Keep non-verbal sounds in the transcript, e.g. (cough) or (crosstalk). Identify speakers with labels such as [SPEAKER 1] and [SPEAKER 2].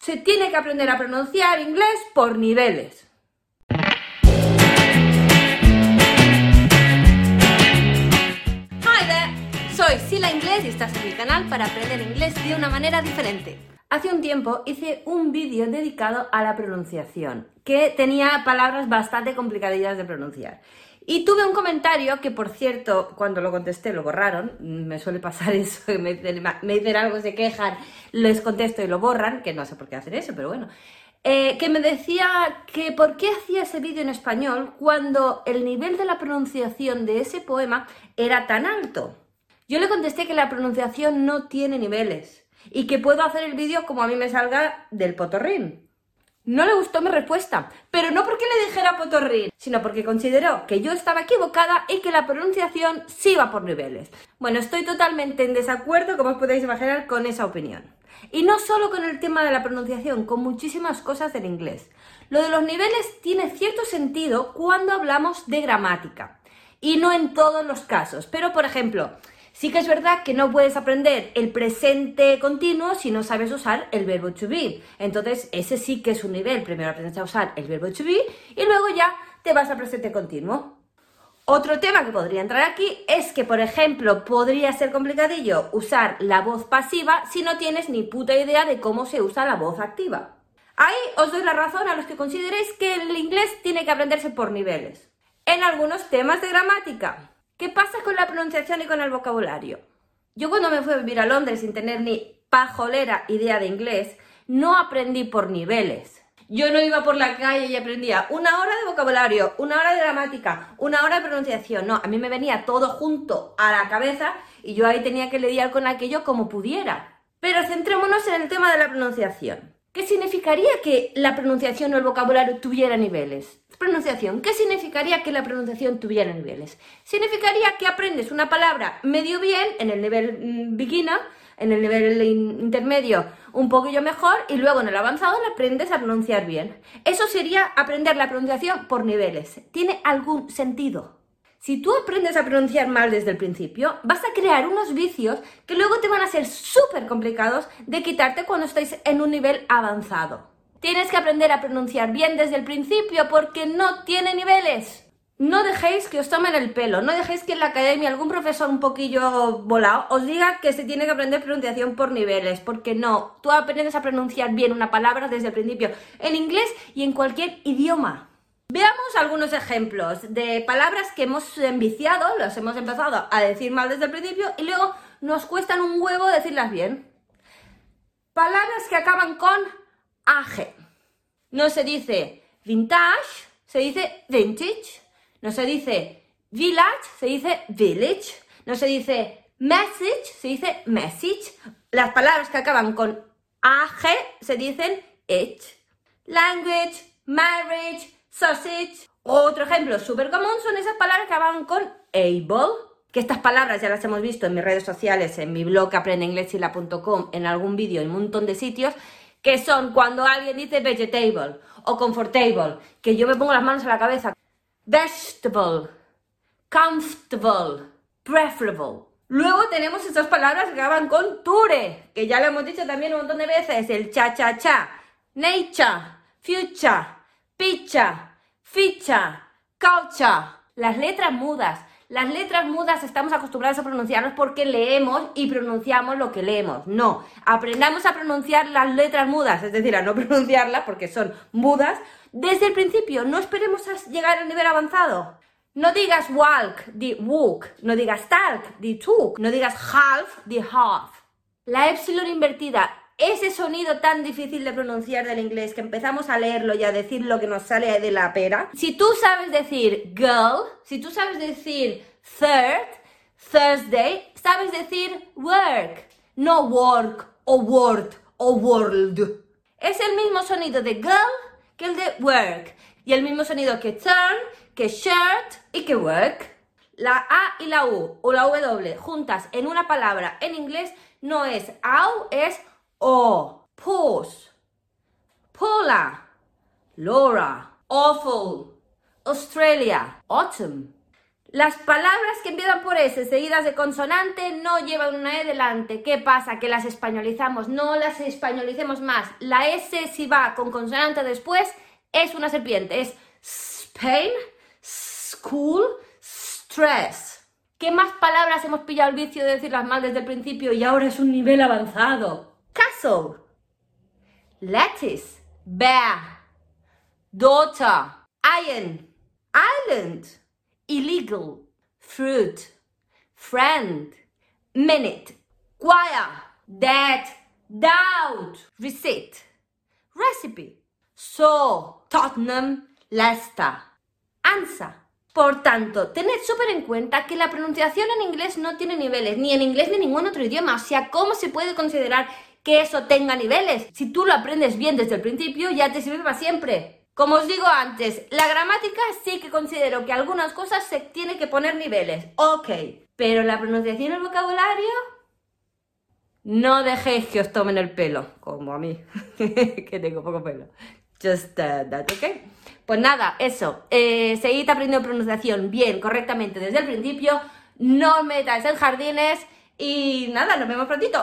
[SPEAKER 1] Se tiene que aprender a pronunciar inglés por niveles. Hi there, soy Sila Inglés y estás en mi canal para aprender inglés de una manera diferente. Hace un tiempo hice un vídeo dedicado a la pronunciación, que tenía palabras bastante complicadillas de pronunciar. Y tuve un comentario que, por cierto, cuando lo contesté lo borraron. Me suele pasar (laughs) eso, me dicen, algo, se quejan, les contesto y lo borran, que no sé por qué hacen eso, pero bueno. Eh, que me decía que por qué hacía ese vídeo en español cuando el nivel de la pronunciación de ese poema era tan alto. Yo le contesté que la pronunciación no tiene niveles y que puedo hacer el vídeo como a mí me salga del potorrín. No le gustó mi respuesta, pero no porque le dijera potorrín, sino porque consideró que yo estaba equivocada y que la pronunciación sí va por niveles. Bueno, estoy totalmente en desacuerdo, como os podéis imaginar, con esa opinión. Y no solo con el tema de la pronunciación, con muchísimas cosas del inglés. Lo de los niveles tiene cierto sentido cuando hablamos de gramática. Y no en todos los casos. Pero, por ejemplo, Sí que es verdad que no puedes aprender el presente continuo si no sabes usar el verbo to be. Entonces, ese sí que es un nivel. Primero aprendes a usar el verbo to be y luego ya te vas al presente continuo. Otro tema que podría entrar aquí es que, por ejemplo, podría ser complicadillo usar la voz pasiva si no tienes ni puta idea de cómo se usa la voz activa. Ahí os doy la razón a los que consideréis que el inglés tiene que aprenderse por niveles. En algunos temas de gramática, ¿Qué pasa con la pronunciación y con el vocabulario? Yo cuando me fui a vivir a Londres sin tener ni pajolera idea de inglés, no aprendí por niveles. Yo no iba por la calle y aprendía una hora de vocabulario, una hora de gramática, una hora de pronunciación. No, a mí me venía todo junto a la cabeza y yo ahí tenía que lidiar con aquello como pudiera. Pero centrémonos en el tema de la pronunciación. ¿Qué significaría que la pronunciación o el vocabulario tuviera niveles? Pronunciación. ¿Qué significaría que la pronunciación tuviera niveles? Significaría que aprendes una palabra medio bien en el nivel mm, beginner, en el nivel intermedio un poquillo mejor y luego en el avanzado la aprendes a pronunciar bien. Eso sería aprender la pronunciación por niveles. ¿Tiene algún sentido? Si tú aprendes a pronunciar mal desde el principio, vas a crear unos vicios que luego te van a ser súper complicados de quitarte cuando estáis en un nivel avanzado. Tienes que aprender a pronunciar bien desde el principio porque no tiene niveles. No dejéis que os tomen el pelo, no dejéis que en la academia algún profesor un poquillo volado os diga que se tiene que aprender pronunciación por niveles, porque no, tú aprendes a pronunciar bien una palabra desde el principio, en inglés y en cualquier idioma. Veamos algunos ejemplos de palabras que hemos enviciado, las hemos empezado a decir mal desde el principio y luego nos cuestan un huevo decirlas bien. Palabras que acaban con age. No se dice vintage, se dice vintage. No se dice village, se dice village. No se dice message, se dice message. Las palabras que acaban con age se dicen it. Language, marriage, sausage. Otro ejemplo súper común son esas palabras que acaban con able, que estas palabras ya las hemos visto en mis redes sociales, en mi blog aprendeinglesila.com, en algún vídeo, en un montón de sitios, que son cuando alguien dice vegetable o comfortable, que yo me pongo las manos a la cabeza. Vegetable, comfortable, preferable. Luego tenemos estas palabras que acaban con ture, que ya lo hemos dicho también un montón de veces, el cha-cha-cha, nature, future, picture, ficha, culture, las letras mudas. Las letras mudas estamos acostumbrados a pronunciarlas porque leemos y pronunciamos lo que leemos. No, aprendamos a pronunciar las letras mudas, es decir, a no (laughs) pronunciarlas porque son mudas desde el principio. No esperemos a llegar al nivel avanzado. No digas walk, di walk. No digas talk, di talk. No digas half, di half. La epsilon invertida ese sonido tan difícil de pronunciar del inglés que empezamos a leerlo y a decir lo que nos sale de la pera. Si tú sabes decir girl, si tú sabes decir third, Thursday, sabes decir work, no work o word o world. Es el mismo sonido de girl que el de work. Y el mismo sonido que turn, que shirt y que work. La A y la U o la W juntas en una palabra en inglés no es au, es o. Pause. Paula. Laura. Awful. Australia. Autumn. Las palabras que empiezan por S seguidas de consonante no llevan una E delante. ¿Qué pasa? Que las españolizamos. No las españolicemos más. La S si va con consonante después es una serpiente. Es Spain, school, stress. ¿Qué más palabras hemos pillado el vicio de decirlas mal desde el principio y ahora es un nivel avanzado? Castle, lettuce, bear, daughter, iron, island. Illegal, fruit, friend, minute, choir, dead, doubt, receipt, recipe, so, Tottenham, Leicester, answer. Por tanto, tened súper en cuenta que la pronunciación en inglés no tiene niveles, ni en inglés ni en ningún otro idioma. O sea, ¿cómo se puede considerar que eso tenga niveles? Si tú lo aprendes bien desde el principio, ya te sirve para siempre. Como os digo antes, la gramática sí que considero que algunas cosas se tiene que poner niveles, ok, pero la pronunciación y el vocabulario, no dejéis que os tomen el pelo, como a mí, (laughs) que tengo poco pelo. Just uh, that, ok. Pues nada, eso, eh, seguid aprendiendo pronunciación bien, correctamente desde el principio, no metáis en jardines y nada, nos vemos prontito.